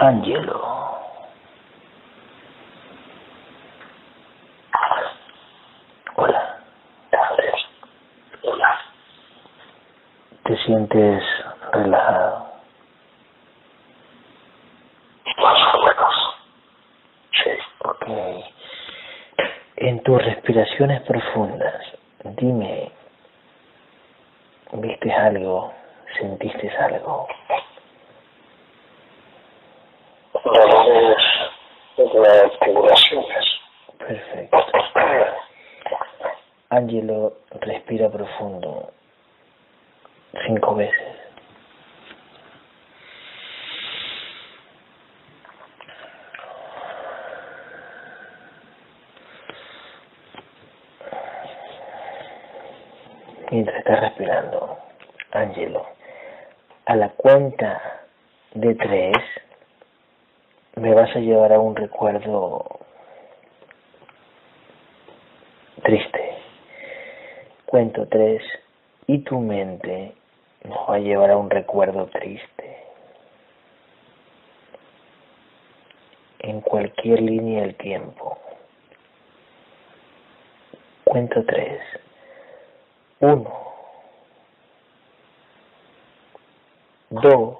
Angelo. Hola. Hola. ¿Te sientes relajado? En tus respiraciones profundas, dime, ¿viste algo? ¿Sentiste algo? Dolores de articulaciones. Perfecto. Angelo, respira profundo. Cinco veces. Mientras estás respirando, Angelo, a la cuenta de tres me vas a llevar a un recuerdo triste. Cuento tres y tu mente nos va a llevar a un recuerdo triste. En cualquier línea del tiempo. Cuento tres. Uno. Dos.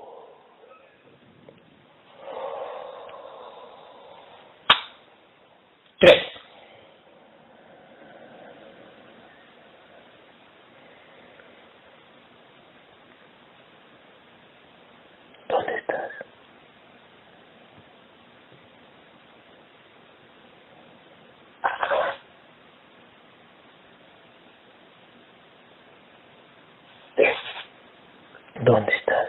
Tres. ¿Dónde estás? ¿Dónde estás?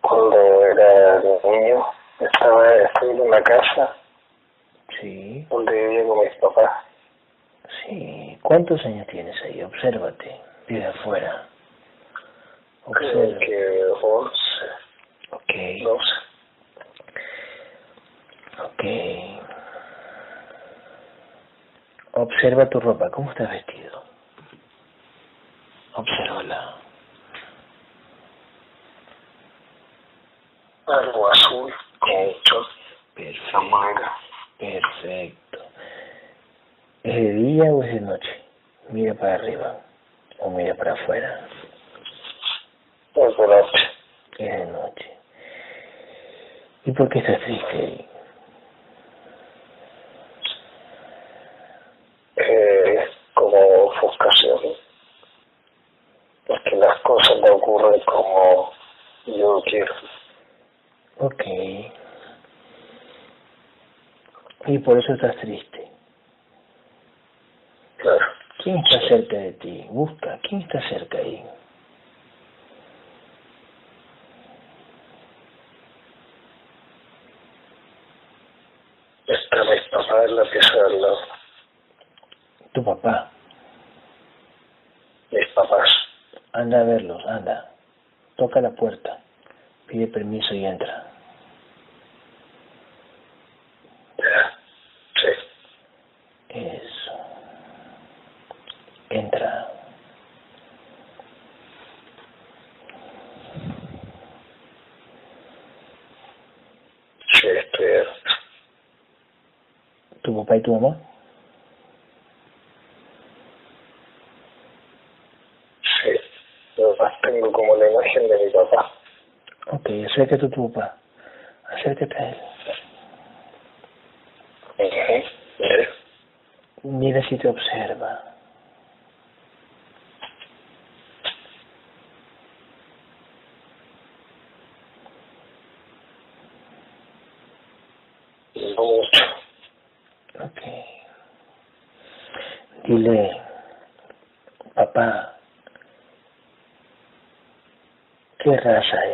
Cuando era niño, estaba estoy en una casa Sí, donde vivía con mis papás. sí. ¿Cuántos años tienes ahí? Obsérvate, desde afuera. Creo Observa. que 11, Ok, 12. ok. Observa tu ropa, ¿cómo estás vestido? Obsérvala. Algo azul con mucho Perfecto. manga. Perfecto. ¿Es de día o es de noche? Mira para arriba o mira para afuera. Es de noche. Es de noche. ¿Y por qué estás triste? Eh, como ofuscación. Es que las cosas no ocurren como yo quiero. Ok. Y por eso estás triste. Claro. ¿Quién está cerca de ti? Busca. ¿Quién está cerca ahí? Está mi papá en la pieza de al lado. Tu papá. Mis papás. Anda a verlos, anda. Toca la puerta. Pide permiso y entra. Ya. Sí. Eso. Entra. Sí, estoy ¿Tu papá y tu mamá? Sí. Yo más tengo como la imagen de mi papá. Ok, acércate a tu papá. Acércate a él. Mira. Mira si te observa. No mucho. Ok. Dile, papá, ¿qué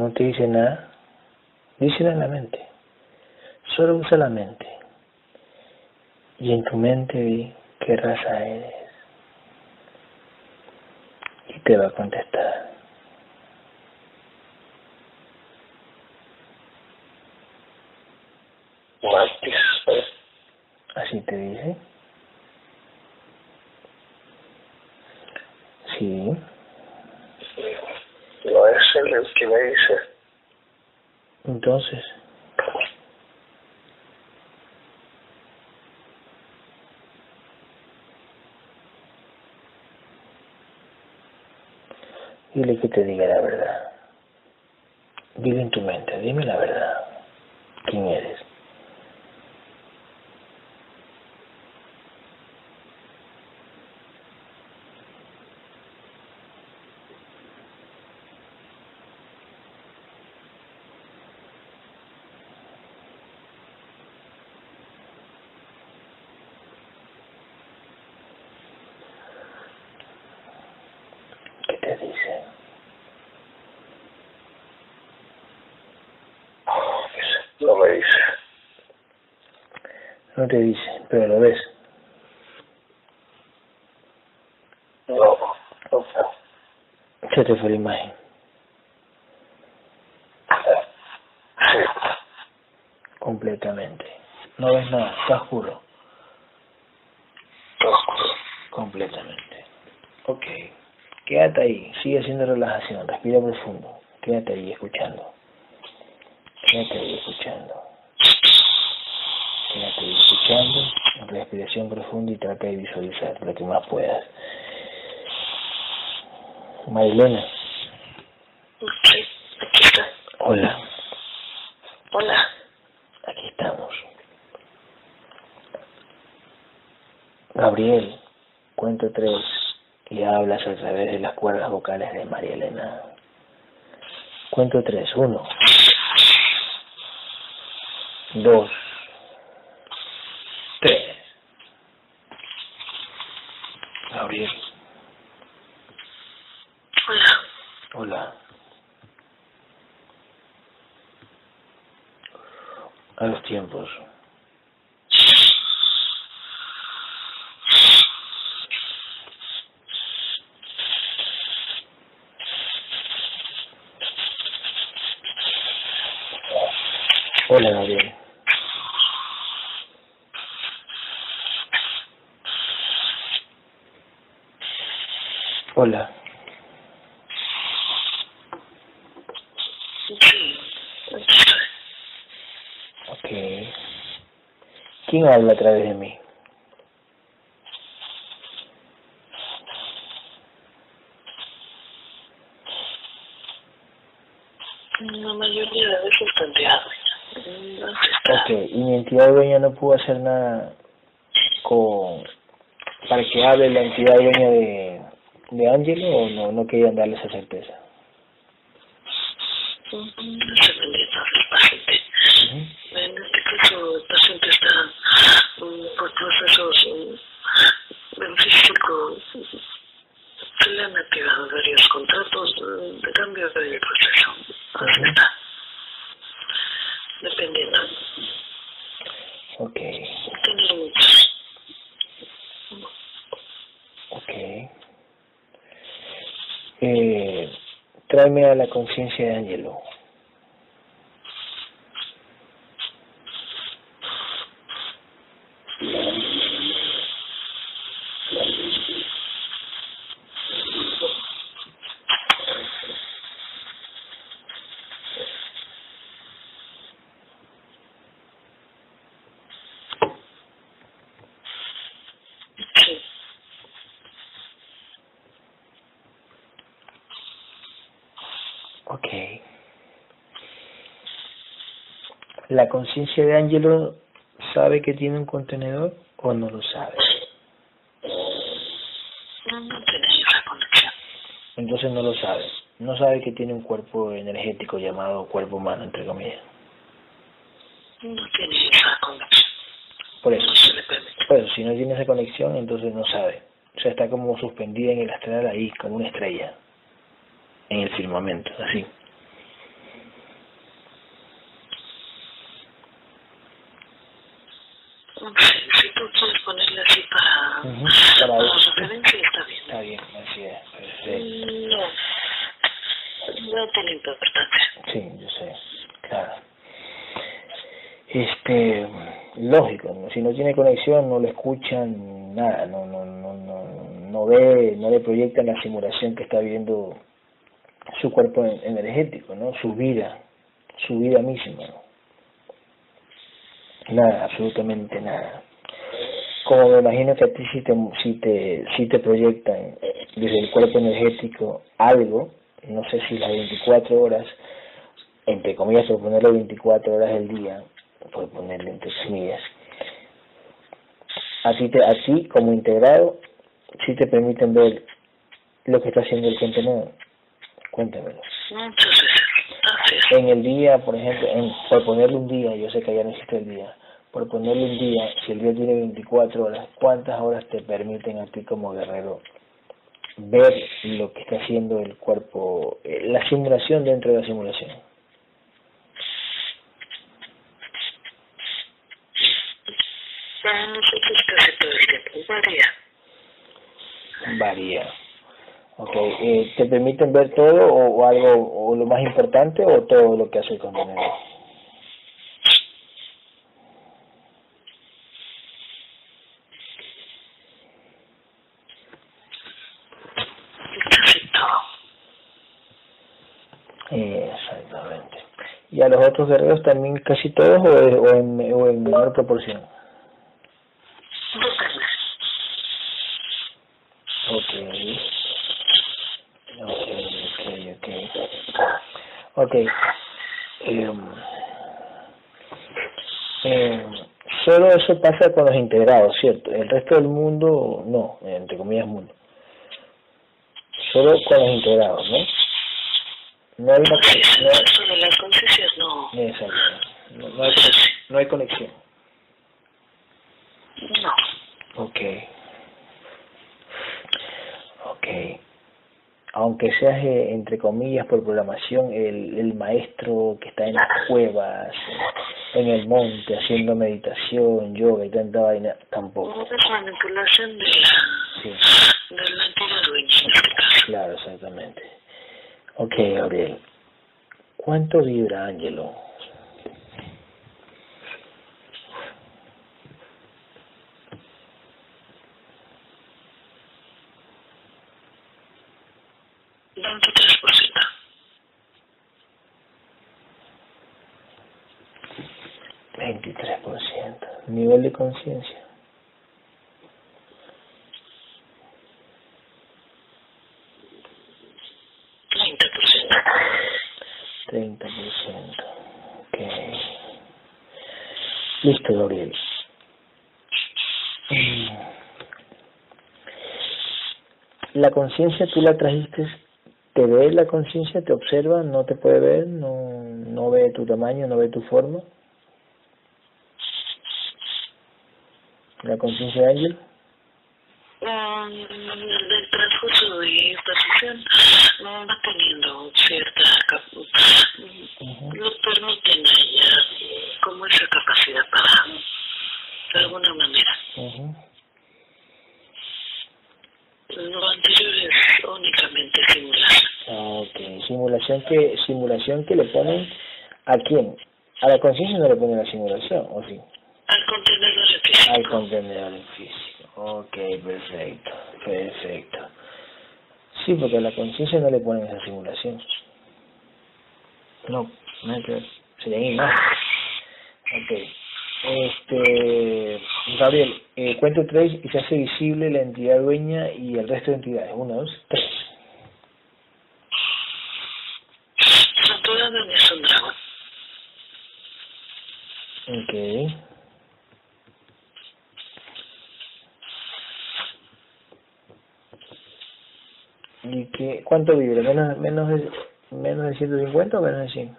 no te dice nada, díselo en la mente. Solo usa la mente. Y en tu mente di qué raza eres. Y te va a contestar. Así te dice. Sí. Me dice. Entonces, dile que te diga la verdad. Dile en tu mente, dime la verdad. ¿Quién eres? ¿Qué te dice? No me dice. No te dice, pero lo ves. No. No. Se te fue la imagen. Sí. Completamente. No ves nada, está oscuro. Oscuro. Completamente. Ok. Quédate ahí, sigue haciendo relajación, respira profundo. Quédate ahí escuchando. Quédate ahí escuchando. Quédate ahí escuchando, respiración profunda y trata de visualizar lo que más puedas. Marilena, Sí. Aquí está. hola, Hola. aquí estamos. Gabriel, cuento tres y hablas a través de las cuerdas vocales de María Elena. Cuento tres. Uno. Dos. Tres. Gabriel, Hola. hola. A los tiempos. Hola. ¿Quién habla a través de mí? La mayoría de veces tanteado. No está. Ok. ¿Y mi entidad dueña no pudo hacer nada con... para que hable la entidad dueña de, de Ángelo o no, no querían darle esa certeza? No se dependiendo del paciente. Ujú. En este caso, el paciente está mm, por procesos mm, en físico. Se le han activado varios contratos mm, de cambio del proceso. Así Ujú. está. Dependiendo. Ok. Tiene muchos. Ok. Eh, tráeme a la conciencia de Ángelo. Sí. Ok. ¿La conciencia de Ángelo sabe que tiene un contenedor o no lo sabe? No, la conexión. Entonces no lo sabe. No sabe que tiene un cuerpo energético llamado cuerpo humano, entre comillas. No tiene esa conexión. Por eso. No se le permite. Pues si no tiene esa conexión, entonces no sabe. O sea, está como suspendida en el astral ahí, como una estrella. En el firmamento, así. Sí, si tú quieres ponerle así para, Ujú, para, para eso. referencia, está bien. Está bien, así es, perfecto. No, no tiene importancia. Sí, yo sé, claro. Este, lógico, ¿no? Si no tiene conexión no le escuchan nada, no, no, no, no, no ve, no le proyectan la simulación que está viendo su cuerpo en- energético, ¿no? Su vida, su vida misma. Nada, absolutamente nada. Como me imagino que a ti sí te, sí te, sí te proyectan desde el cuerpo energético algo, no sé si las 24 horas, entre comillas, por ponerle 24 horas del día, por ponerle entre comillas, a ti, te, a ti como integrado, sí te permiten ver lo que está haciendo el contenedor. Cuéntamelo. Así. En el día, por ejemplo, en, por ponerle un día, yo sé que ya no existe el día, por ponerle un día, si el día tiene 24 horas, ¿cuántas horas te permiten a ti como guerrero ver lo que está haciendo el cuerpo, eh, la simulación dentro de la simulación? Para nosotros casi todo el tiempo varía. Varía. Ok, eh, ¿te permiten ver todo o, o algo, o lo más importante, o todo lo que hace el contenedor? Exactamente. ¿Y a los otros guerreros también casi todos o, en, o en menor proporción? Depende. Ok. Ok, ok, ok. Em, em, solo eso pasa con los integrados, ¿cierto? El resto del mundo, no, entre comillas mundo. Solo con los integrados, ¿no? No hay una no, el resto de las conciencias no. exacto, no, no hay, conexión- no hay conexión. No. Ok. Ok. Aunque seas, eh, entre comillas, por programación, el, el maestro que está en las cuevas, en el monte, haciendo meditación, yoga y tanta vaina, tampoco. Manipulación de la, Sí, de la antigua este caso. claro, exactamente. Ok, Gabriel. ¿Cuánto vibra Ángelo? Veintitrés por ciento. Nivel de conciencia. Treinta por ciento. 30%. Ok. Listo, Gabriel. Mm. La conciencia tú la trajiste, te ve la conciencia, te observa, no te puede ver, no, no ve tu tamaño, no ve tu forma. La conciencia de ángel. Mm, el transcurso de esta sesión va teniendo cierta cap- Ujú. lo permiten a ella como esa capacidad para de alguna manera Ujú. lo anterior es únicamente simular Ah, ok. Simulación que, simulación que le ponen a quién? A la conciencia no le ponen la simulación, ¿o sí? al contenedor físico Al contenedor en físico. Ok, perfecto, perfecto. Sí, porque a la conciencia no le ponen esa simulación. No, nada que. Serían imágenes. Ok. Este, Gabriel, eh, cuento tres y se hace visible la entidad dueña y el resto de entidades. Uno, dos, tres. Saturado es un dragón Ok. ¿Y qué, cuánto vibra? ¿Menos, menos, de, ¿Menos de 150 o menos de 100?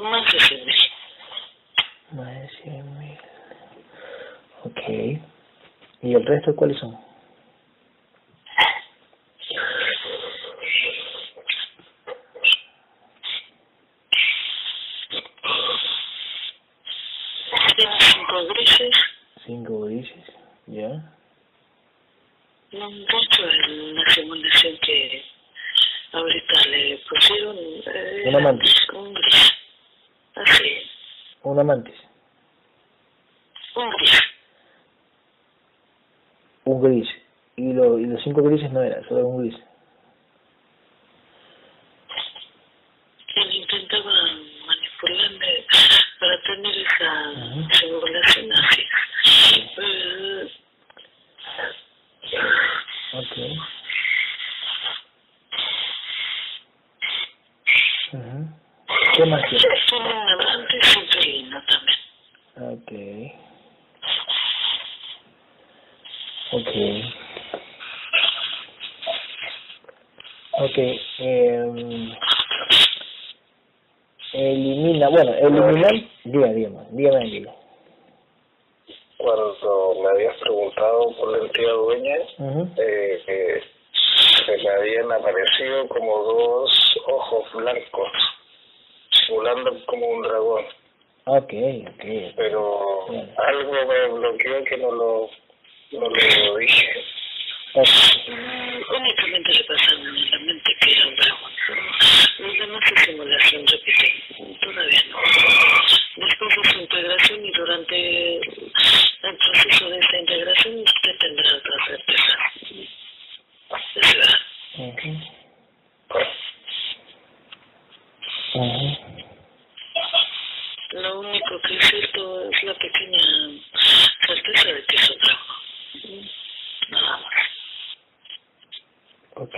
más de cien mil Más de 100 mil. Ok. ¿Y el resto cuáles son? Tiene cinco grises. Cinco grises, ¿ya? No, de hecho, en la simulación que ahorita le pusieron... Eh, Una mantis. Un gris. Así, Una mantis. un gris. Un gris. Y, lo, y los cinco grises no era, solo un gris. Él intentaba manipularme para tener esa Ujú. simulación así. Eh, Ok. Ujú. ¿Qué más tiene? tiene un amante inquilino también. Ok. Ok. Ok. Eh, elimina, bueno, eliminar, dígame, dígame, dígame, dígame. Cuando me habías preguntado por la entidad dueña, Ujú. eh, eh, se me habían aparecido como dos ojos blancos, simulando como un dragón. Ok, ok. Pero Bien. algo me bloqueó que no lo, no lo dije. Ok. Mm, Únicamente le pasaron en la mente que era un dragón. Los demás es simulación, repite. Todavía no. Después de su integración y durante el proceso de esa integración usted tendrá otra certeza. Es verdad. Ujú. Ujú. Lo único que es cierto es la pequeña certeza de que es un dragón. Nada más. Ok.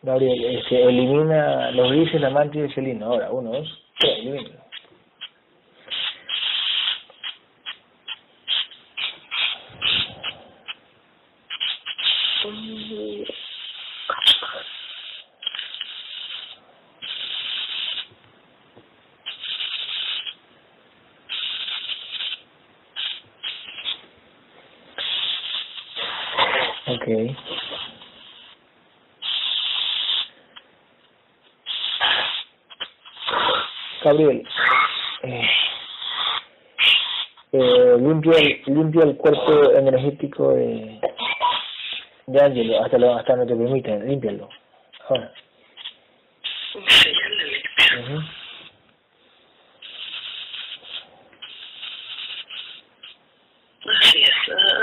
Gabriel, este, elimina los grises, la mancha y el felino. Ahora, uno, dos, tres, Gabriel, eh, eh, limpia, el, limpia el cuerpo energético de, de Ángelo, hasta, lo, hasta no te permiten, límpialo. Ahora le limpio. Ujú. Así es,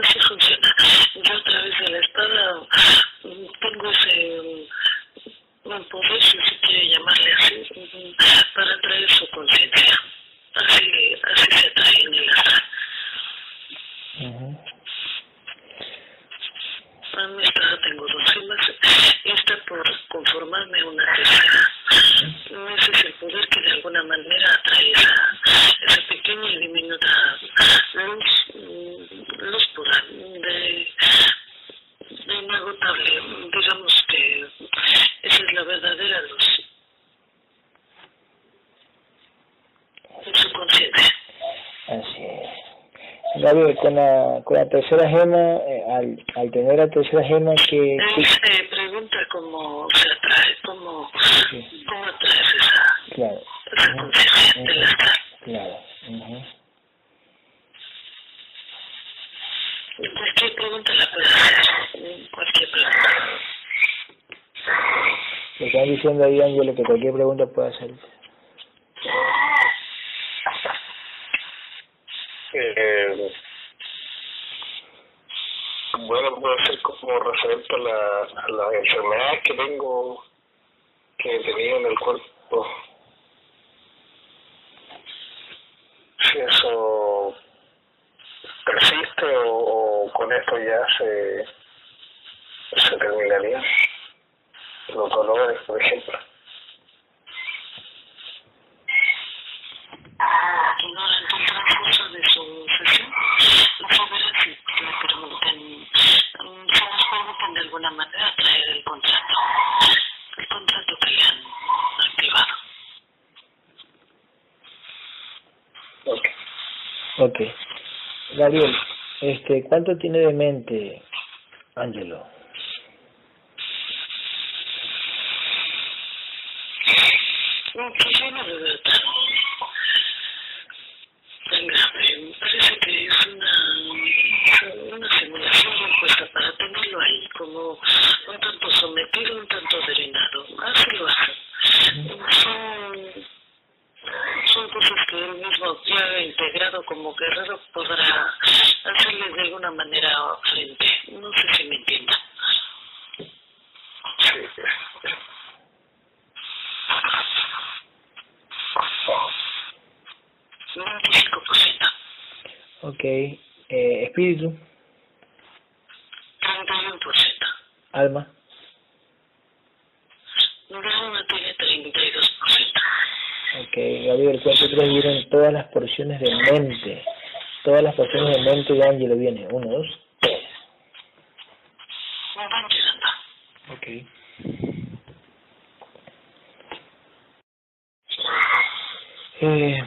así funciona. Yo a través de la espada mm, tengo ese mm, poder, si se quiere llamarle así, mm, para atraer su conciencia. Así, así se atrae en el astral. Ujú. En mi espada tengo dos gemas y está por conformarme una tercera. Ese es el poder que de alguna manera atrae esa, esa pequeña y diminuta luz, mm, luz pura, de, de inagotable. Digamos que esa es la verdadera luz. En su conciencia. Así es. Gabriel, con la, tercera gema, eh, al, al tener la tercera gema, que... Se pregunta cómo se atrae, cómo, cómo atraes esa, Claro, esa conciencia astral. claro. Y Cualquier pregunta la puede hacer. Cualquier pregunta. Le están diciendo ahí, Ángelo, que cualquier pregunta puede hacer. Eh, bueno, puede ser como referente a, la, a las enfermedades que tengo, que he tenido en el cuerpo. Si eso persiste o, o con esto ya se, se terminaría. Los dolores, por ejemplo. Durante el transcurso de su sesión, no sabrá si le preguntan, mm, se nos preguntan de alguna manera traer el contrato, el contrato que le han activado. Ok. Ok. Gabriel, este, ¿cuánto tiene de mente Ángelo? No, pues yo no lo veo tan, tan grave. Me parece que es una, una simulación impuesta para tenerlo ahí, como un tanto sometido, un tanto drenado. Así lo hacen. Son, son cosas que él mismo ya ha integrado como guerrero podrá hacerle de alguna manera frente. No sé si me entiendan. Sí. Un 25%. Ok. Eh, espíritu, 31%. alma, Gauna tiene 32%. ok. Gabriel, ¿cuánto tres vienen todas las porciones de mente? De mente de Ángelo vienen. Uno, dos, tres. Van llegando. Ok. Eh,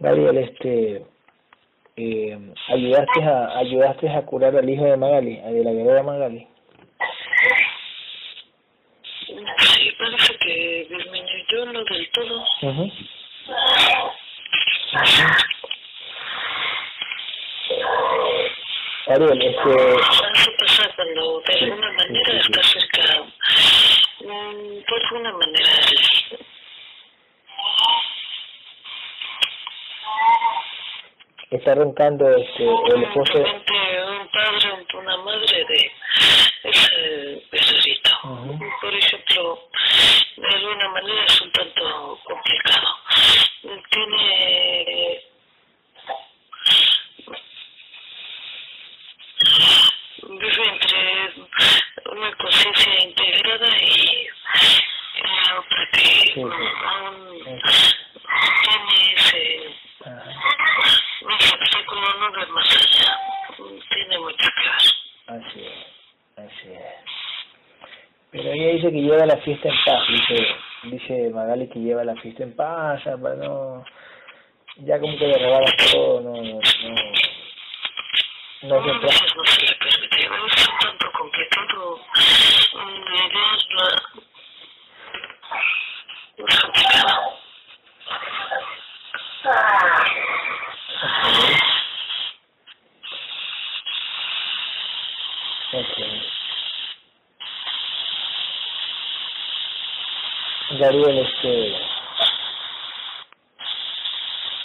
Gabriel, este, eh, ayudaste a ayudaste a curar al hijo de Magali, a de la guerrera Magali. Sí, parece que disminuyó no del todo. Ujú. Gabriel, este, Eso pasa está roncando este el esposo. Simplemente un padre o una madre de ese becerrito. Ujú. Por ejemplo, de alguna manera es un tanto complicado. Tiene vive entre una conciencia integrada y la otra que sí. aún tiene ese Ajá, ese obstáculo no ve más allá. Tiene mucho que ver. así es, así es. Pero ella dice que lleva la fiesta en paz, dice, dice Magali que lleva la fiesta en paz, ah, para no, ya como que le todo, no, no, no, no no tanto con que todo mm. Gabriel, este.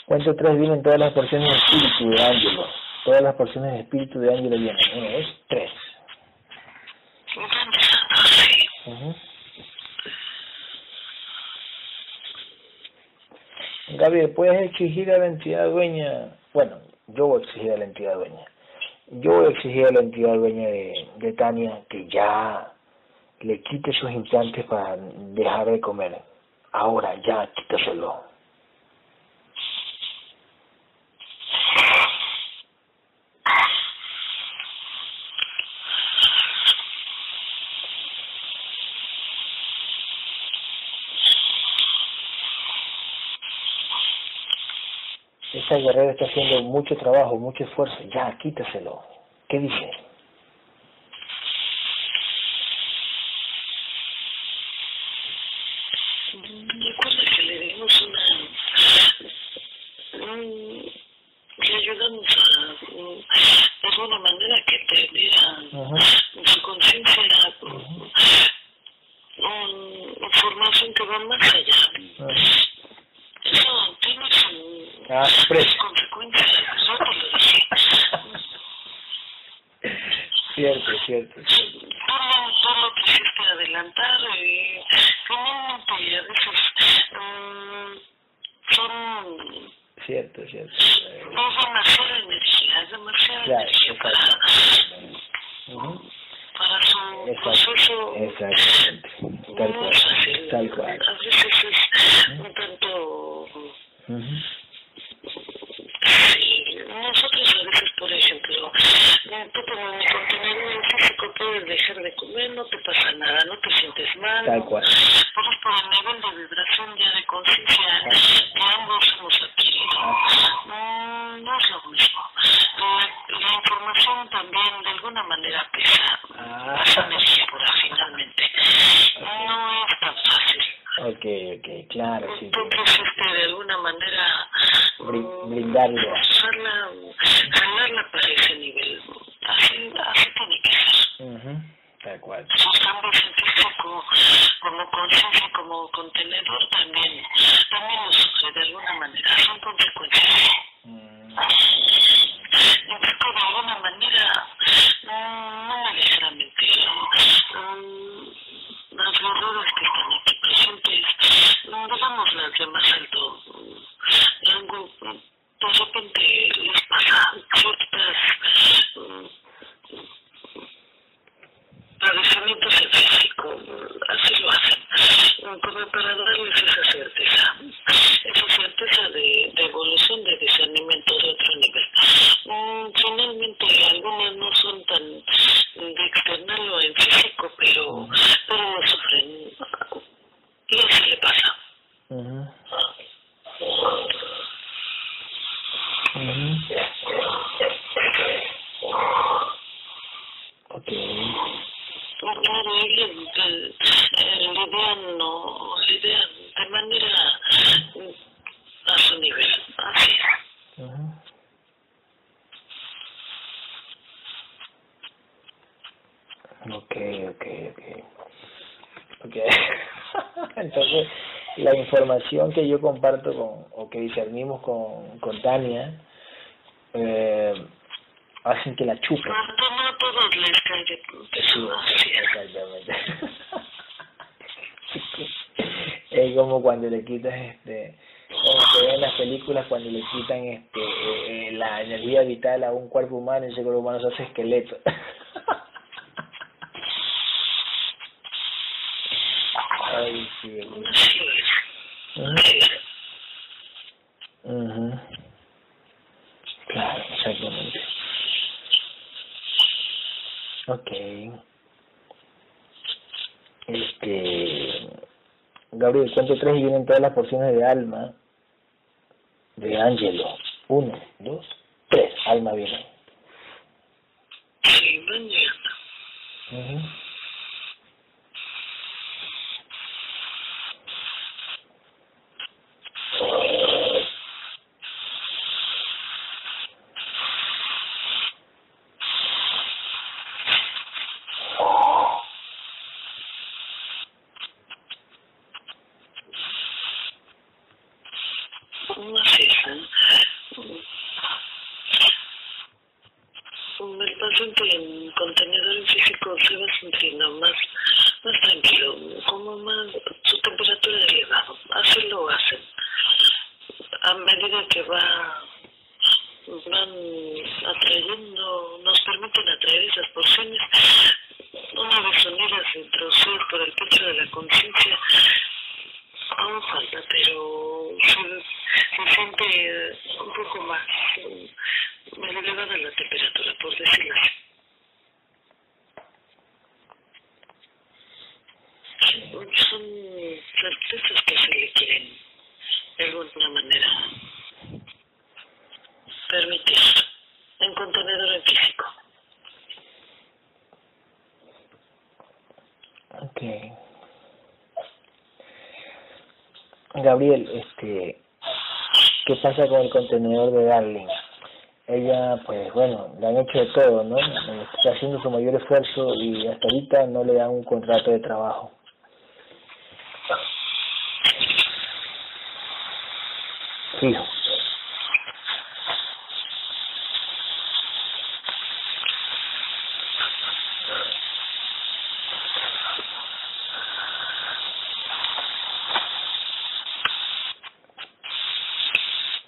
Cuento tres vienen todas las porciones de espíritu de Ángelo. Todas las porciones de espíritu de Ángelo vienen. Uno, dos, tres. Sí. Ujú. Gabriel, ¿puedes exigir a la entidad dueña? Bueno, yo voy a exigir a la entidad dueña. Yo voy a exigir a la entidad dueña de, de Tania que ya le quite sus implantes para dejar de comer. Ahora, ya, quítaselo. Esa guerrera está haciendo mucho trabajo, mucho esfuerzo. Ya, quítaselo. ¿Qué dice? Recuerda que le dimos una... un- le ayudamos a, mm, de alguna manera que entendiera Ujú. su conciencia era mm, mm, información que va más allá. Ujú. Eso tiene su, Ah, sus precio. consecuencias, yo te lo dije. Cierto, cierto. Tú lo, tú lo quisiste adelantar y finalmente a veces mm, son Cierto, cierto. es demasiada energía, es demasiada Claro, energía para, Ujú. para su proceso Exactamente. Tal no cual. es fácil. Tal cual. A veces es un tanto... Ujú. Sí, nosotros a veces, por ejemplo, eh, tú como contenedor físico puedes dejar de comer, no te pasa nada, no te sientes mal. Tal cual. Pero es por el nivel de vibración ya de conciencia que ambos hemos adquirido. Mm, no es lo mismo. La, la información también de alguna manera pesa. Ah. Es energía pura finalmente. No es tan fácil. Ok, ok, claro, sí. Tú quisiste de alguna manera Brin- mm, brindarle. forzarla, jalarla para ese nivel. Así, así tiene que ser. Ujú, Tal cual. Sus cambios en físico como conciencia, como contenedor también, también lo sufre de alguna manera. Son consecuencias. Mm, Implico de alguna manera, mm, no me dejará mentir, mm, las verduras que están aquí presentes, mm, digamos las de más alto mm, rango, mm, de repente les pasa ciertas mm, padecimientos en físico, mm, así lo hacen, mm, como para darles esa certeza, esa certeza de, de evolución, de discernimiento de otro nivel. Mm, finalmente, algunas no son tan de external o en físico, pero, pero lo sufren. Y así le pasa. ujú. Ujú. Ok. Claro, ellos eh, eh, lidian, no, lidian de manera mm, a su nivel, así es. Ujú. Ok, ok, ok. Ok. Entonces, la información que yo comparto con, o que discernimos con, con Tania, eh, hacen que la chupen. No a todos les cae exactamente. es como cuando le quitas este como se ve en las películas cuando le quitan este eh, eh, la energía vital a un cuerpo humano y ese cuerpo humano se hace esqueleto ay sí. Así es. Ujú. claro exactamente okay este Gabriel cuento tres y vienen todas las porciones de alma de Ángelo uno dos tres alma viene Sí, van llegando. Ujú. Así es. ¿eh? Mm, El paciente en contenedor en físico se va sintiendo más, más tranquilo, como más su temperatura elevada. Así lo hacen. A medida que va van atrayendo, nos permiten atraer esas porciones, una vez unidas introducidas por el pecho de la conciencia, aún falta, pero se, siente un poco más, mm, más elevada la temperatura, por decirlo así. Son certezas que se le quieren, de alguna manera, permitir en contenedor en físico. Okay. Gabriel, este, ¿qué pasa con el contenedor de Darling? Ella, pues bueno, le han hecho de todo, ¿no? Está haciendo su mayor esfuerzo y hasta ahorita no le dan un contrato de trabajo. Fijo.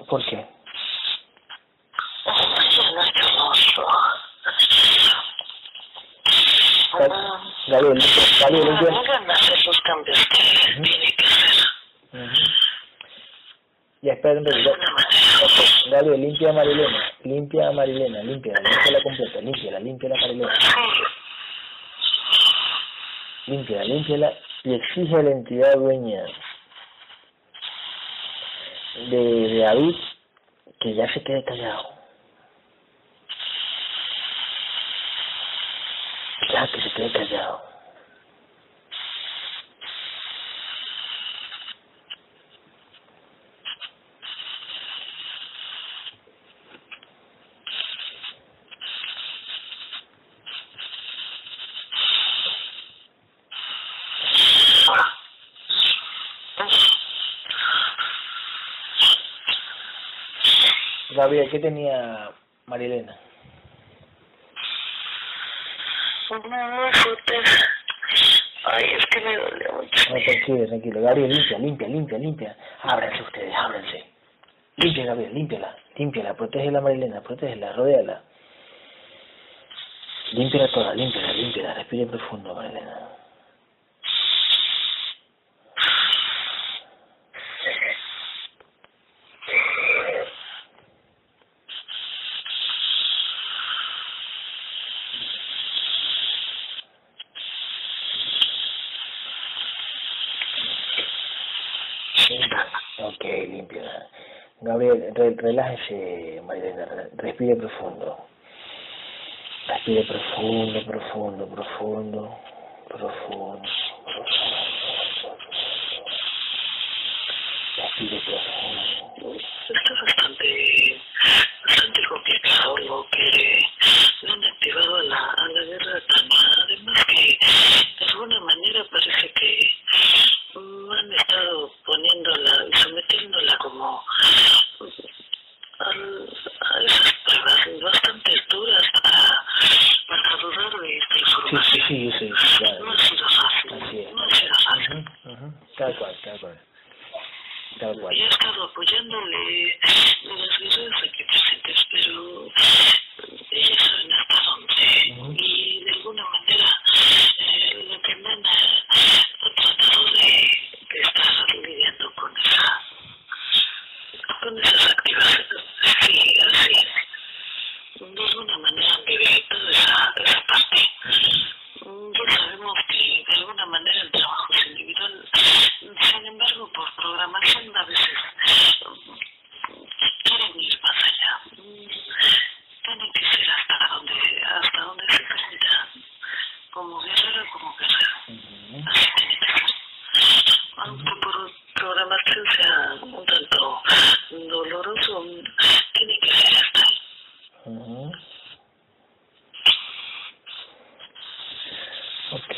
¿Por qué? Eso no es hermoso. Ah, Gabriel, Gabriel, no, no hacer los cambios que uh -huh. tiene que hacer. Uh -huh. Ya, espera un poquito. Gabriel, limpia a Marilena, limpia a Marilena, limpia, limpia la completa, limpia, limpia la Marilena. Limpia, limpia y exige a la entidad dueña de, de David que ya se quede callado. Gabriel, ¿qué tenía Marilena? Fuertes. Ay, es que me duele mucho. No, tranquilo, tranquilo. Gabriel, limpia, limpia, limpia, limpia. Ábranse ustedes, ábranse. Limpia, Gabriel, límpiala, límpiala, protégela Marilena, protégela, rodéala. Límpiala toda, límpiala, límpiala, respire profundo, Marilena. Relájese, Marilena, respire profundo. Respire profundo, profundo, profundo, profundo. Respire profundo. Esto es bastante, bastante complicado lo que le han activado a la, a la guerra Tama. Además que de alguna manera parece que han estado poniéndola y sometiéndola como al, a esas pruebas bastante duras para, para dudar de esta Sí, información. sí, sí, sí, claro. No ha sido fácil, Así es. no ha sido fácil. Ujú, ujú. Tal cual, tal cual. Tal cual. Y he estado las guerreras aquí presentes, pero ellas saben hasta dónde. Ujú. Y de alguna manera eh, lo que me han eh, tratado de, de estar lidiando con esa con esas activaciones. Sí, así es. De alguna manera han vivido esa, esa parte. Mm, Ya sabemos que de alguna manera el trabajo es individual. Sin embargo, por programación a veces mm, quieren ir más allá. Mm, Tienen que ser hasta donde, hasta donde se permita. Como guerrero, como guerrero. Ujú. Así tiene que ser. Aunque por programación sea un tanto doloroso, tiene que ser hasta ahí. Ujú. Ok.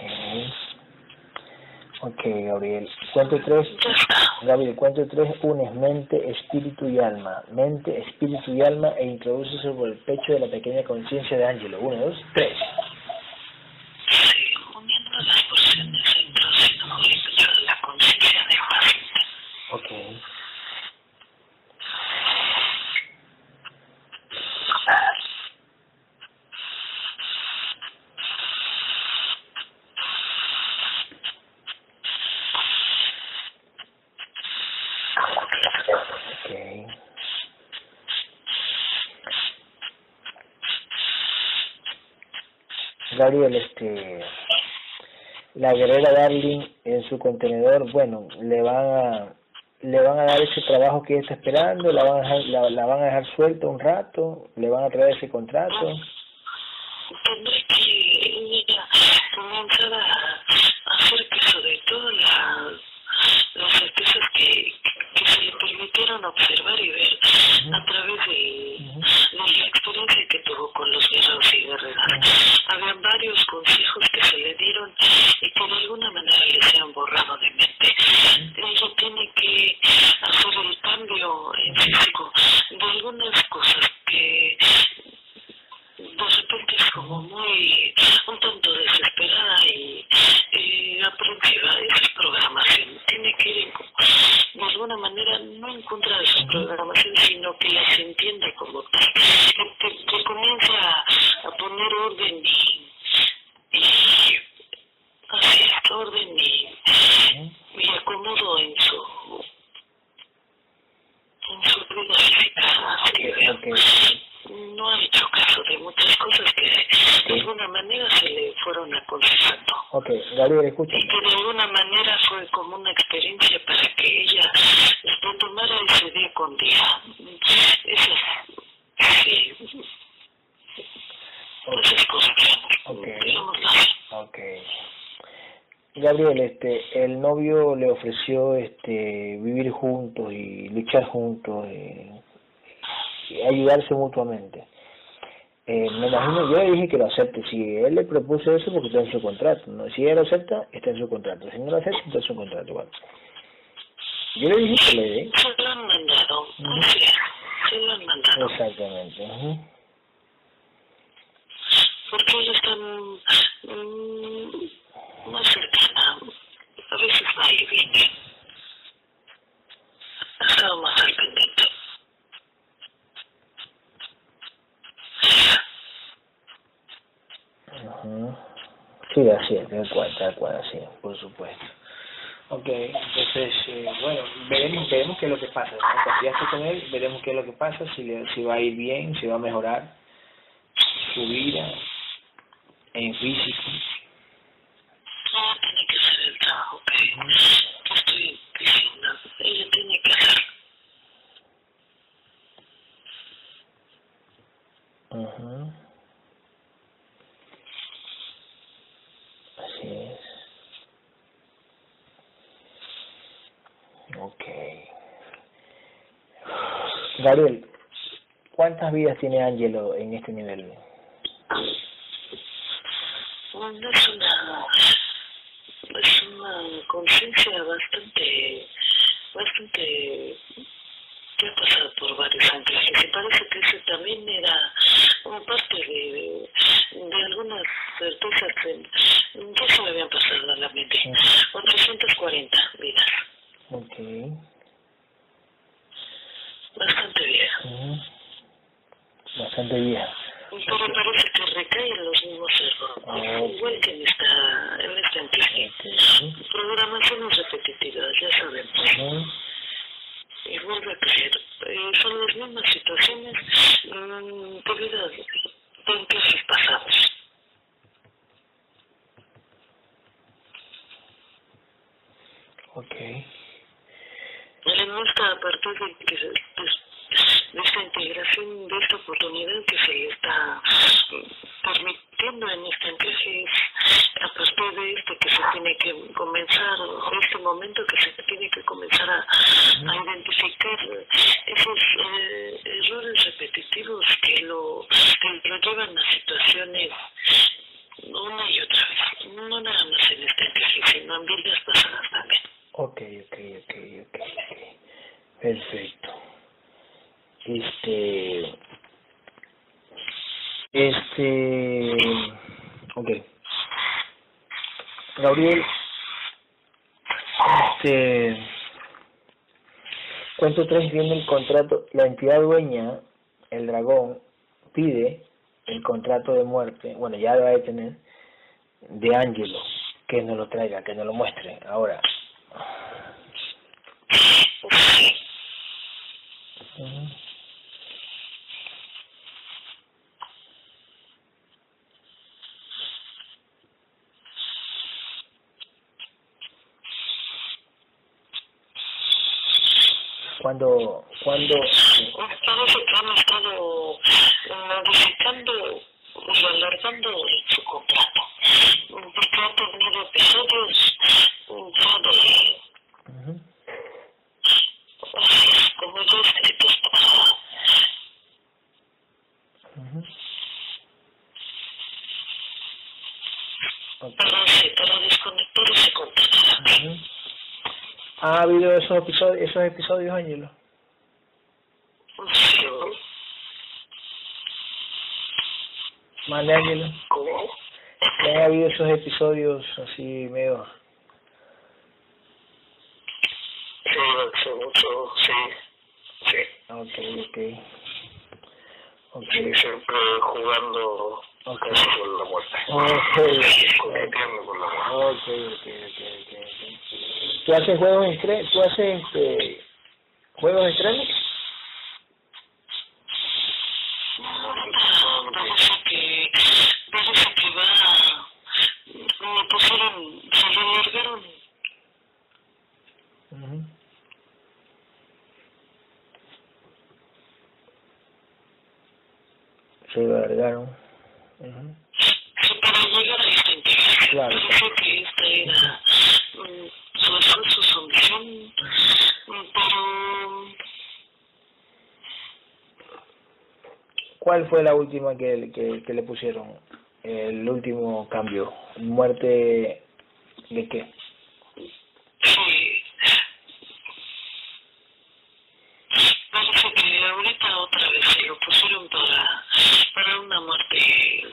Ok, Gabriel. Cuento tres. Está. Gabriel, cuento tres. Unes mente, espíritu y alma. Mente, espíritu y alma e introduce sobre el pecho de la pequeña conciencia de Ángelo. Uno, dos, tres. Sí, uniendo las porciones e introduciendo dentro de la conciencia de Washington. Ok. Ok. Gabriel, este, la guerrera Darling en su contenedor, bueno, le van a, le van a dar ese trabajo que ella está esperando, la van a dejar, la, la van a dejar suelta un rato, le van a traer ese contrato. Comenzar a hacer sobre todo la, las certezas que, que se le permitieron observar y ver a través de, de la experiencia guerreras. Habían varios consejos que se le dieron y de alguna manera les han borrado de mente. Ella tiene que hacer el cambio en físico de algunas cosas que de repente es como muy un tanto desesperada y, y aprensiva esa es programación tiene que ir en, de alguna manera no en contra de su programación sino que las entienda como tal que, que, que comienza a, a poner orden y, y orden y, y acomodo en su en su vida física. Así no ha hecho caso de muchas cosas que de alguna manera se le fueron aconsejando. Ok, Gabriel, escucha. Y que de alguna manera fue como una experiencia para que ella lo tomara ese día con día. Eso sí. Esas cosas, okay. digámoslo así. Ok. Gabriel, este, el novio le ofreció este vivir juntos y luchar juntos y ayudarse mutuamente. Eh, me imagino, yo le dije que lo acepte. Si él le propuso eso, porque está en su contrato. ¿no? Si ella lo acepta, está en su contrato. Si no lo acepta, está en su contrato igual. Yo le dije que le dé. Se lo han mandado. Se lo han mandado. Exactamente ellos están mmm, más cercana. A veces va y viene. Estaba más al pendiente. Sí, así es, tal cual, tal cual, así por supuesto. Ok, entonces, eh, bueno, veremos, veremos qué es lo que pasa. ¿no? con él, veremos qué es lo que pasa, si, le, si va a ir bien, si va a mejorar su vida en físico. No, tiene que ser el trabajo que estoy diciendo. Ella tiene que hacer. Uh Así es. Ok. Gabriel, ¿cuántas vidas tiene Angelo en este nivel? Es una, es una conciencia bastante, bastante que ha pasado por varios anclajes y parece que ese también era una parte de, de algunas certezas que ya se me habían pasado a la mente. 440 vidas. Ok. Bastante vieja. Bastante vieja. Pero parece que recaen los mismos errores, igual que en esta, en este anclaje. Programaciones repetitivas, ya sabemos y vuelve a caer. Eh, son las mismas situaciones mmm, debido en clases pasados. Ok. Le muestra a partir de que de esta integración, de esta oportunidad que se le está permitiendo en este encaje, a partir de esto que se tiene que comenzar, en este momento que se tiene que comenzar a, a identificar esos eh, errores repetitivos que lo, que lo llevan a situaciones una y otra vez, no nada más en este encaje, sino en vidas pasadas también. Ok, ok, ok, ok, ok. Perfecto. Este. Este. Ok. Gabriel. Este. Cuento 3 viene el contrato. La entidad dueña, el dragón, pide el contrato de muerte. Bueno, ya lo va a tener. De Ángelo. Que nos lo traiga, que nos lo muestre. Ahora. Uh -huh. Cuando parece que han estado modificando y alargando su contrato porque ha tenido episodios ya de uh -huh. como yo escritos uh -huh. okay. para, para desconectar ese contrato uh -huh. ¿Ha habido esos episodios, esos episodios, Ángelo? Mande, Ángelo. ¿Cómo? ¿Ha habido esos episodios así medio? Sí, hace mucho, sí. Sí. Ok, ok. Ok. Sí, siempre jugando Okay. Con la muerte. Okay. Compitiendo con la muerte. Okay, okay, okay, okay, okay. ¿Tú haces juegos extremos? ¿Tú haces este, juegos extremos? Parece que, parece que va, me pusieron, se lo largaron. Ujú. Se lo largaron. Ujú. Sí, para llegar a esta integración. Claro. Parece que esta era mm, su esfuerzo, su misión, mm, pero ¿Cuál fue la última que, que, que le pusieron? El último cambio. ¿Muerte de qué? Parece que ahorita otra vez se lo pusieron para, para una muerte,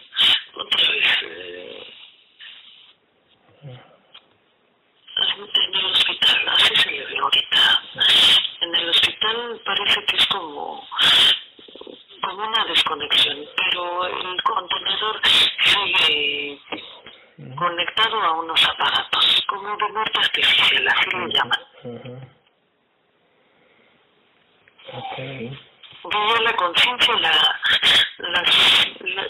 otra vez, eh, en el hospital, así se le ve ahorita. En el hospital parece que es como, como una desconexión, pero el contenedor sigue conectado a unos aparatos, como de muerte artificial, así lo llaman. Ujú. Okay. Ya la conciencia la, las- la,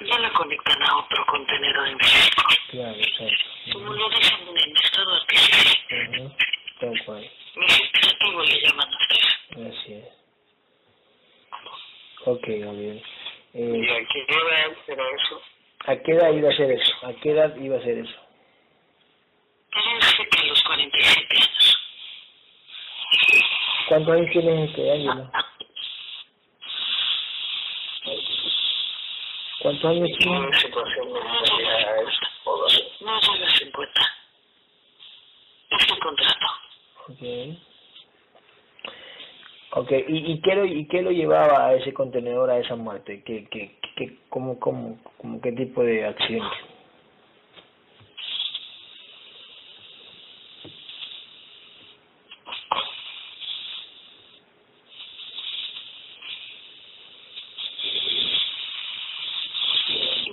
ya la conectan a otro contenedor en físico, Claro, exacto. como lo dicen en estado artificial. Ujú. Tal cual. Vegetativo le llaman ustedes. Así es. Ok, Gabriel. ¿Y Eh, a qué edad era eso? ¿A qué edad iba a hacer eso? ¿A qué edad iba a hacer eso? A los 47 años. ¿Cuántos años tienes este Ángelo? ¿Cuántos años ¿En tienes? qué situación de no llega a 50. Este contrato. Okay. Okay, ¿y, y qué lo y qué lo llevaba a ese contenedor a esa muerte? ¿Qué qué qué cómo cómo cómo qué tipo de accidente?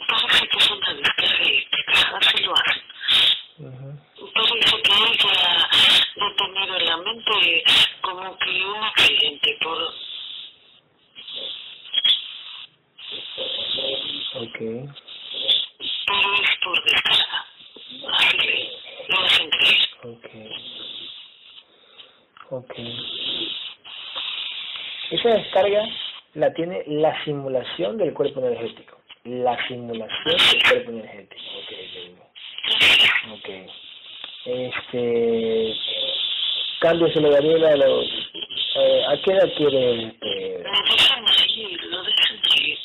Parece que es una descarga eléctrica, así lo hacen. Ujú. Parece que ella ha tenido en la mente como que un accidente por Okay. pero es por descarga. Así le, lo hacen creer. Okay. Okay. Esa descarga la tiene la simulación del cuerpo energético. La simulación del cuerpo energético. Okay. ok. Okay. Este cambio se lo daría a los eh, ¿a qué edad quiere este Lo dejan ahí, lo dejan ahí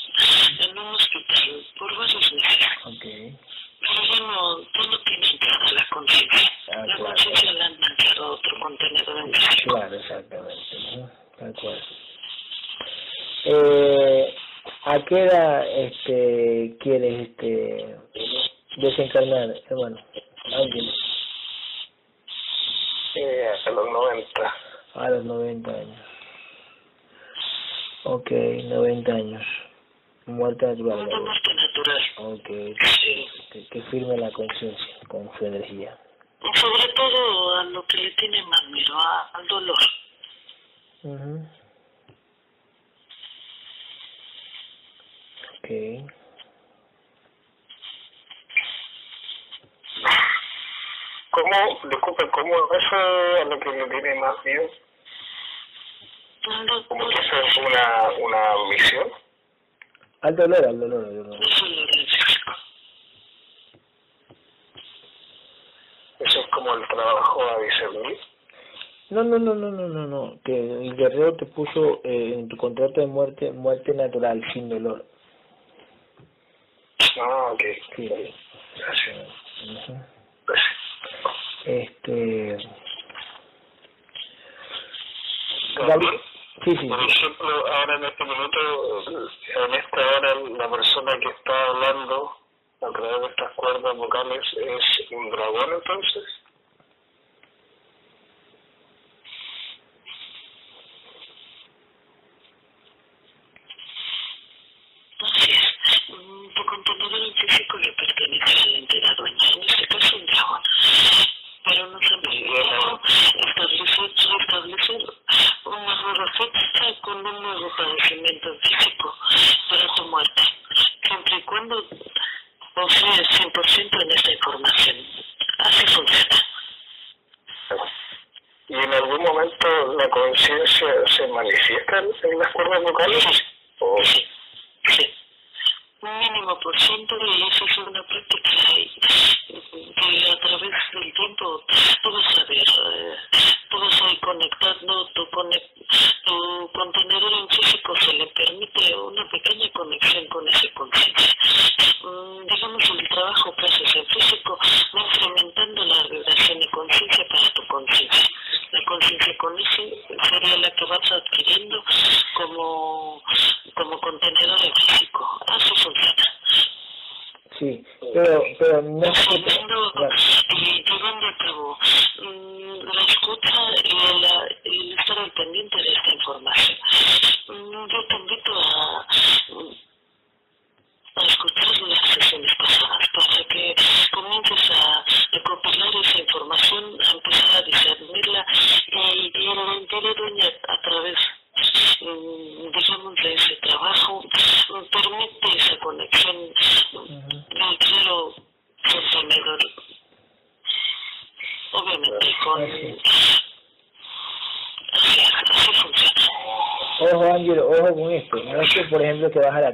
en un hospital por varios meses. okay Pero ya no, ya no tiene entrada la conciencia. Ah, La claro. conciencia la han manchado a otro contenedor en. Claro, exactamente. Tal cual. Eh, ¿A qué edad este, quieres este, desencarnar, hermano? Ángel, Eh, hasta los 90. a los 90 años. Ok, 90 años. Muerte natural. Muerte natural. Ok, Sí. que, que firme la conciencia con su energía. Sobre todo a lo que le tiene más miedo, a- al dolor. Ujú. Ok. ¿Cómo, disculpe, cómo eso a lo que le tiene más miedo? Al dolor, ¿Como que eso es una, una misión? Al dolor, al dolor, al dolor. Eso es como el trabajo a discernir. No, no, no, no, no, no, no. Que el guerrero te puso eh, en tu contrato de muerte, muerte natural, sin dolor. Ah, ok. Sí. Gracias.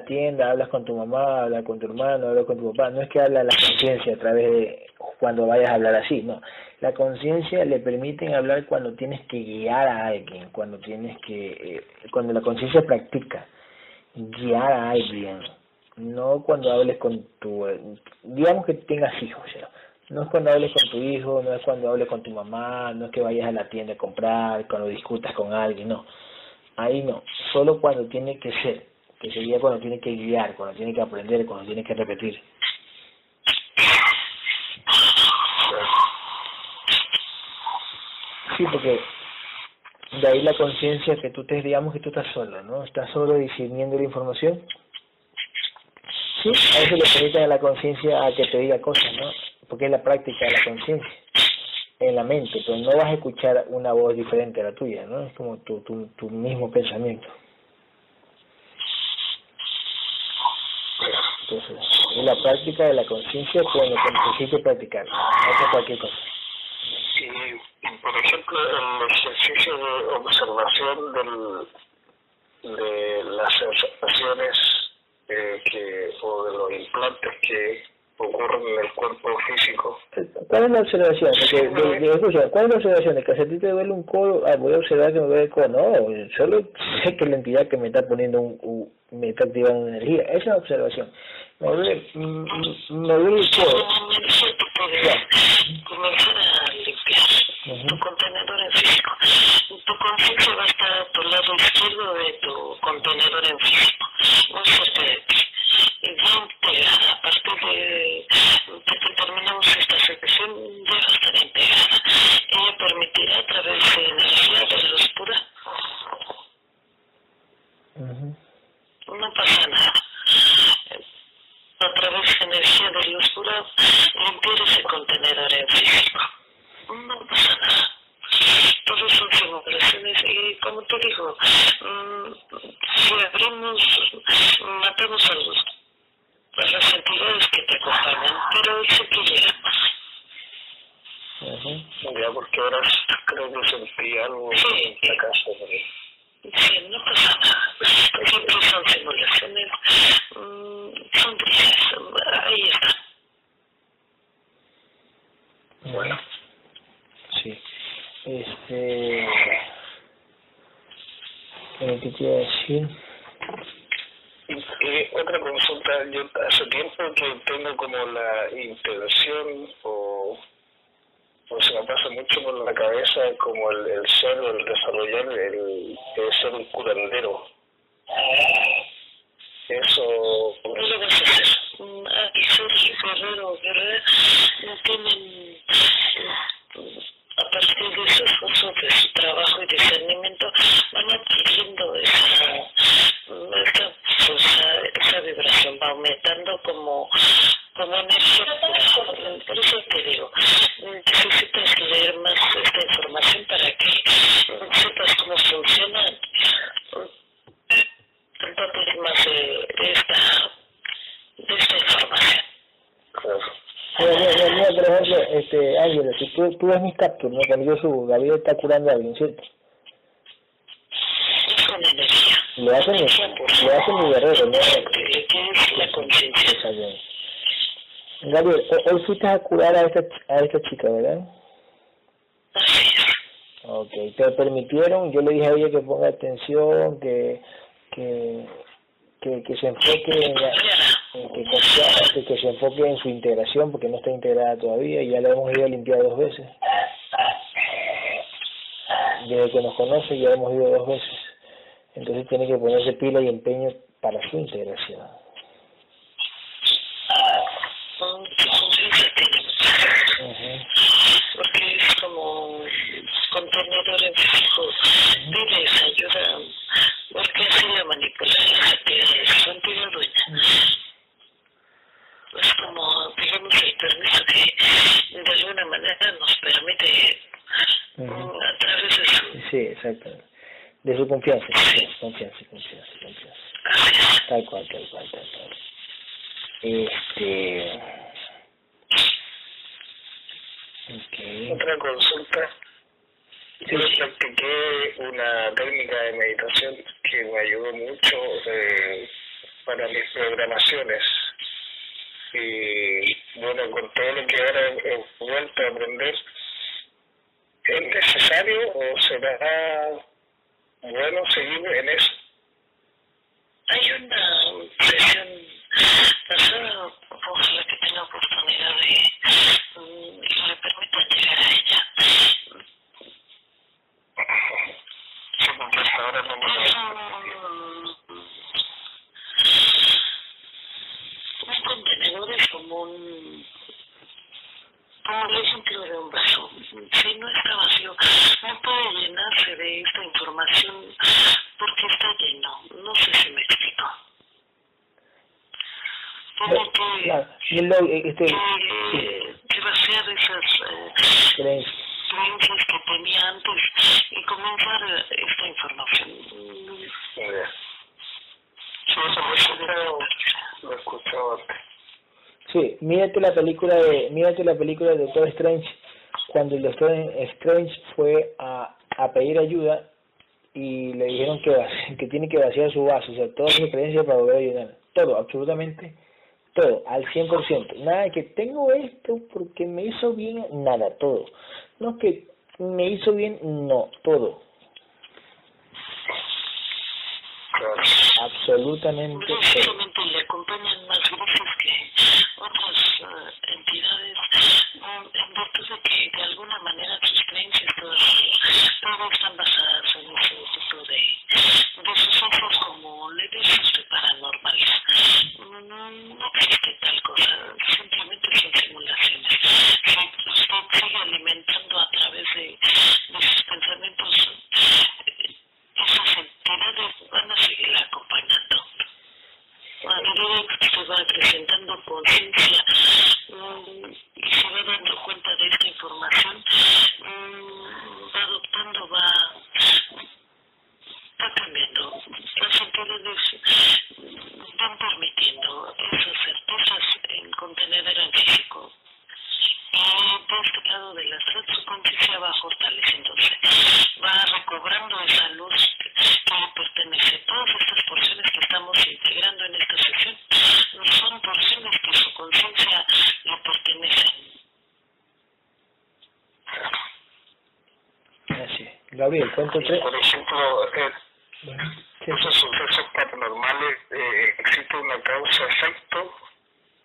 Tienda, hablas con tu mamá, hablas con tu hermano, hablas con tu papá. No es que habla la conciencia a través de cuando vayas a hablar así, no. La conciencia le permiten hablar cuando tienes que guiar a alguien, cuando tienes que, eh, cuando la conciencia practica guiar a alguien, no cuando hables con tu, digamos que tengas hijos, no es cuando hables con tu hijo, no es cuando hables con tu mamá, no es que vayas a la tienda a comprar, cuando discutas con alguien, no. Ahí no, solo cuando tiene que ser, que sería cuando tiene que guiar, cuando tiene que aprender, cuando tiene que repetir. Sí, porque de ahí la conciencia que tú te digamos que tú estás solo, ¿no? Estás solo discerniendo la información. Sí, a eso le permite a la conciencia a que te diga cosas, ¿no? Porque es la práctica de la conciencia en la mente, pero no vas a escuchar una voz diferente a la tuya, ¿no? Es como tu, tu, tu mismo pensamiento. Entonces, es la práctica de la conciencia cuando se necesite practicar, no cualquier cosa. Y, por ejemplo, el ejercicio de observación del, de las sensaciones eh, que, o de los implantes que ocurren en el cuerpo físico. ¿Cuál es la observación? Porque, de, de, escucha, ¿Cuál es la observación? De que a ti te duele un codo, ah, voy a observar que me duele el codo. No, solo sé que la entidad que me está poniendo un, un me está activando energía. Esa es la observación. Me duele, me duele el codo. Comenzar a limpiar tu contenedor en físico. Tu conciencia va a estar a tu lado izquierdo de tu contenedor en físico. No cerca de ti y bien pegada. A partir de, que terminamos esta sección, ya va a estar integrada. Ella permitirá a través de energía de luz pura. No pasa nada. A través de energía de luz pura, limpiar ese contenedor en físico. No pasa nada. Todos son simulaciones y como te digo, mmm, si abrimos, matamos a los pues las entidades que te acompañan, pero sé que llegan. Ya, porque ahora creo que sentí algo sí. en la casa. Sí, no pasa nada. Siempre son simulaciones, mmm, son brillas, ahí está. Bueno, sí. Este. Eh, ¿Qué te iba a decir? Y otra consulta, yo hace tiempo que tengo como la intención o, o se me pasa mucho por la cabeza como el, el ser el desarrollar el ser un curandero. Eso... No lo vas a hacer. Aquí ser guerrero o guerrera no tienen a partir de su esfuerzo, de su trabajo y discernimiento, van adquiriendo esa, esa, esa, esa vibración, va aumentando como, como energía pura. Por eso te digo, necesitas leer más esta información para que sepas cómo funciona un papel más de, de esta, de esta información. Mira, mira, mira, por ejemplo, este, Ángel, si tú, tú ves mis capturas, ¿no? Cuando yo subo, Gabriel está curando a alguien, ¿cierto? con energía. Lo hacen mi, lo hacen mi guerrero, ¿no? La conciencia. Está bien. Gabriel, ho- hoy fuiste a curar a esta, a esta chica, ¿verdad? Así es. Ok, te permitieron, yo le dije a ella que ponga atención, que, que, que, que se enfoque en la, que, que, que se enfoque en su integración porque no está integrada todavía y ya la hemos ido a limpiar dos veces. Desde que nos conoce ya hemos ido dos veces. Entonces tiene que ponerse pila y empeño para su integración. Porque es como contenedor en físico. Tienes ayuda. Porque así la manipula la tierra es su antigua dueña. Es como, digamos, el permiso que de alguna manera nos permite Ujú. mm, a través de su Sí, exacto. De su confianza, confianza, confianza, confianza, confianza. Así es. Tal cual, tal cual, tal cual. Este... Ok. Otra consulta. Yo practiqué una técnica de meditación que me ayudó mucho eh, para mis programaciones. Y bueno, con todo lo que ahora he, vuelto a aprender, ¿es necesario o será bueno seguir en eso? Hay una sesión pasada, ojalá que tenga oportunidad de mm, que le permitan llegar a ella. Sí, porque hasta ahora no me lo un, un contenedor, es como un como el ejemplo de un vaso. Si no está vacío, no puede llenarse de esta información porque está lleno. No sé si me explico. Tiene que, Claro, este, que, que vaciar esas eh, creencia. creencias que tenía antes y comenzar eh, esta información. Mm, Ya. Sí, eso lo he escuchado, lo he escuchado antes. Mírate la película de, mírate la película de Doctor Strange, cuando el Doctor Strange fue a, a pedir ayuda y le dijeron que, que tiene que vaciar su vaso, o sea, toda su creencia para volver a llenar, todo, absolutamente todo, al 100%, nada de que tengo esto porque me hizo bien, nada, todo, no que me hizo bien, no, todo, absolutamente todo. Precisamente le acompañan más grupos que otras eh, entidades mm, en virtud de que de alguna manera sus creencias todas, todas están basadas en ese tipo de, de sucesos como le dice usted paranormales. Mm, No, no existe tal cosa, simplemente son simulaciones. Si usted sigue alimentando a través de, de sus pensamientos eh, esas entidades van a seguir acompañando. A medida que se va acrecentando conciencia mm, y se va dando cuenta de esta información, mm, va adoptando, va, va cambiando. Las entidades mm, van permitiendo esas certezas en contenedor en físico. Y de este lado de la red su conciencia va fortaleciéndose, va recobrando esa luz que que le pertenece. Todas estas porciones que estamos integrando en esta sesión son porciones que su conciencia le pertenecen. Así es. Gabriel, cuento tres. por ejemplo, eh, esos sucesos paranormales, eh, ¿existe una causa-efecto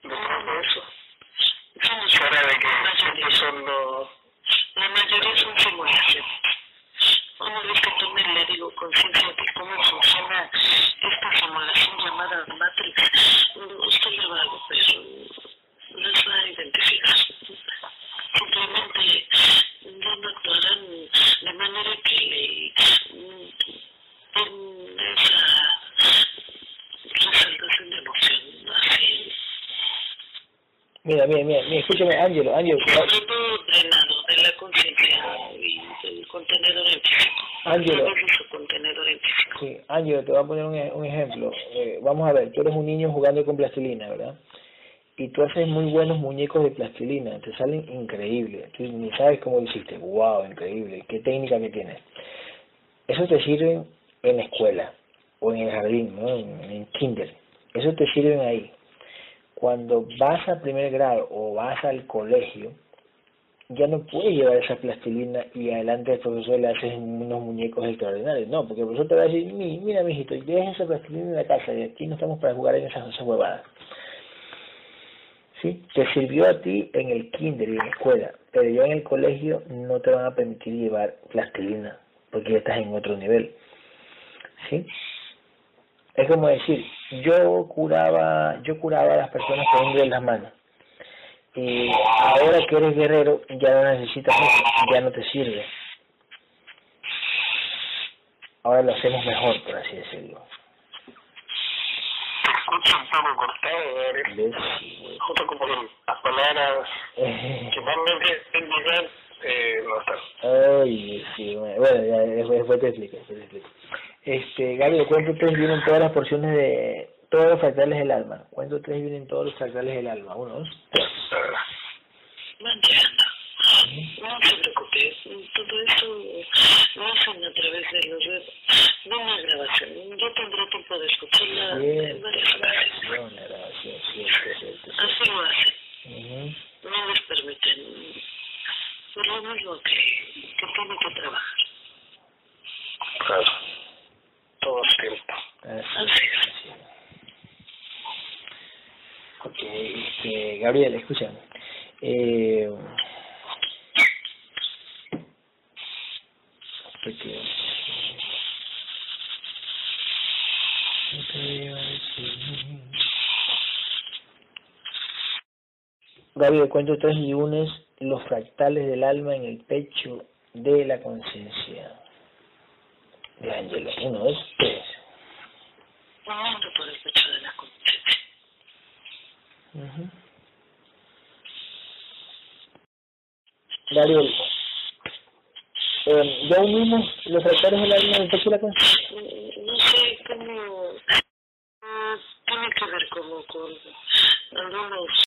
de todo eso? Fuera de que siempre son los... La mayoría son simulaciones. Una vez que le digo, conciencia de cómo funciona esta simulación llamada Matrix, usted le va a ver, les va a identificar. Simplemente ya no actuarán de manera que le mm, den esa resaltación de emoción, así. Mira, mira, mira, mira, escúchame, Ángelo, Ángelo, todo drenado de la conciencia contenedor en físico. Ángelo. Contenedor en físico. Sí, Ángelo, te voy a poner un, e- un ejemplo. Eh, vamos a ver, tú eres un niño jugando con plastilina, ¿verdad? Y tú haces muy buenos muñecos de plastilina, te salen increíbles. Tú ni sabes cómo lo hiciste. ¡Wow! Increíble. ¿Qué técnica que tienes? Eso te sirve en la escuela o en el jardín, ¿no? en, en kinder. Eso te sirven ahí. Cuando vas a primer grado o vas al colegio, ya no puedes llevar esa plastilina y adelante del profesor le haces unos muñecos extraordinarios. No, porque el profesor te va a decir, mira, mijito, deja esa plastilina en la casa y aquí no estamos para jugar en esas, esas huevadas. ¿Sí? Te sirvió a ti en el kinder y en la escuela, pero ya en el colegio no te van a permitir llevar plastilina, porque ya estás en otro nivel. ¿Sí? Es como decir, yo curaba, yo curaba a las personas poniéndole las manos y ahora que eres guerrero ya no necesitas eso, ya no te sirve. Ahora lo hacemos mejor, por así decirlo. Te escucho un poco cortado. Justo como las palabras que van en nivel eh, no están. Ay, sí, bueno, ya después, te explico, después te explico. Este, Gabriel, ¿cuánto te vienen todas las porciones de todos los fractales del alma? ¿Cuánto tres vienen todos los fractales del alma? Uno, dos, tres. Mañana. No se preocupe, todo eso lo hacen a través de los web, no una grabación. Yo tendré tiempo de escucharla en varias veces. Así lo hacen. No les permiten, por lo mismo que, que tienen que trabajar. Claro. Todo es tiempo. Así es. Ok, este, Gabriel, escúchame. Eh, porque, Gabriel, cuento tres y unes los fractales del alma en el pecho de la conciencia. De tres. Uno por el pecho de la conciencia. Uh Gabriel, eh, ¿ya unimos los alma en el pecho de la conciencia? No sé cómo... tiene que ver como con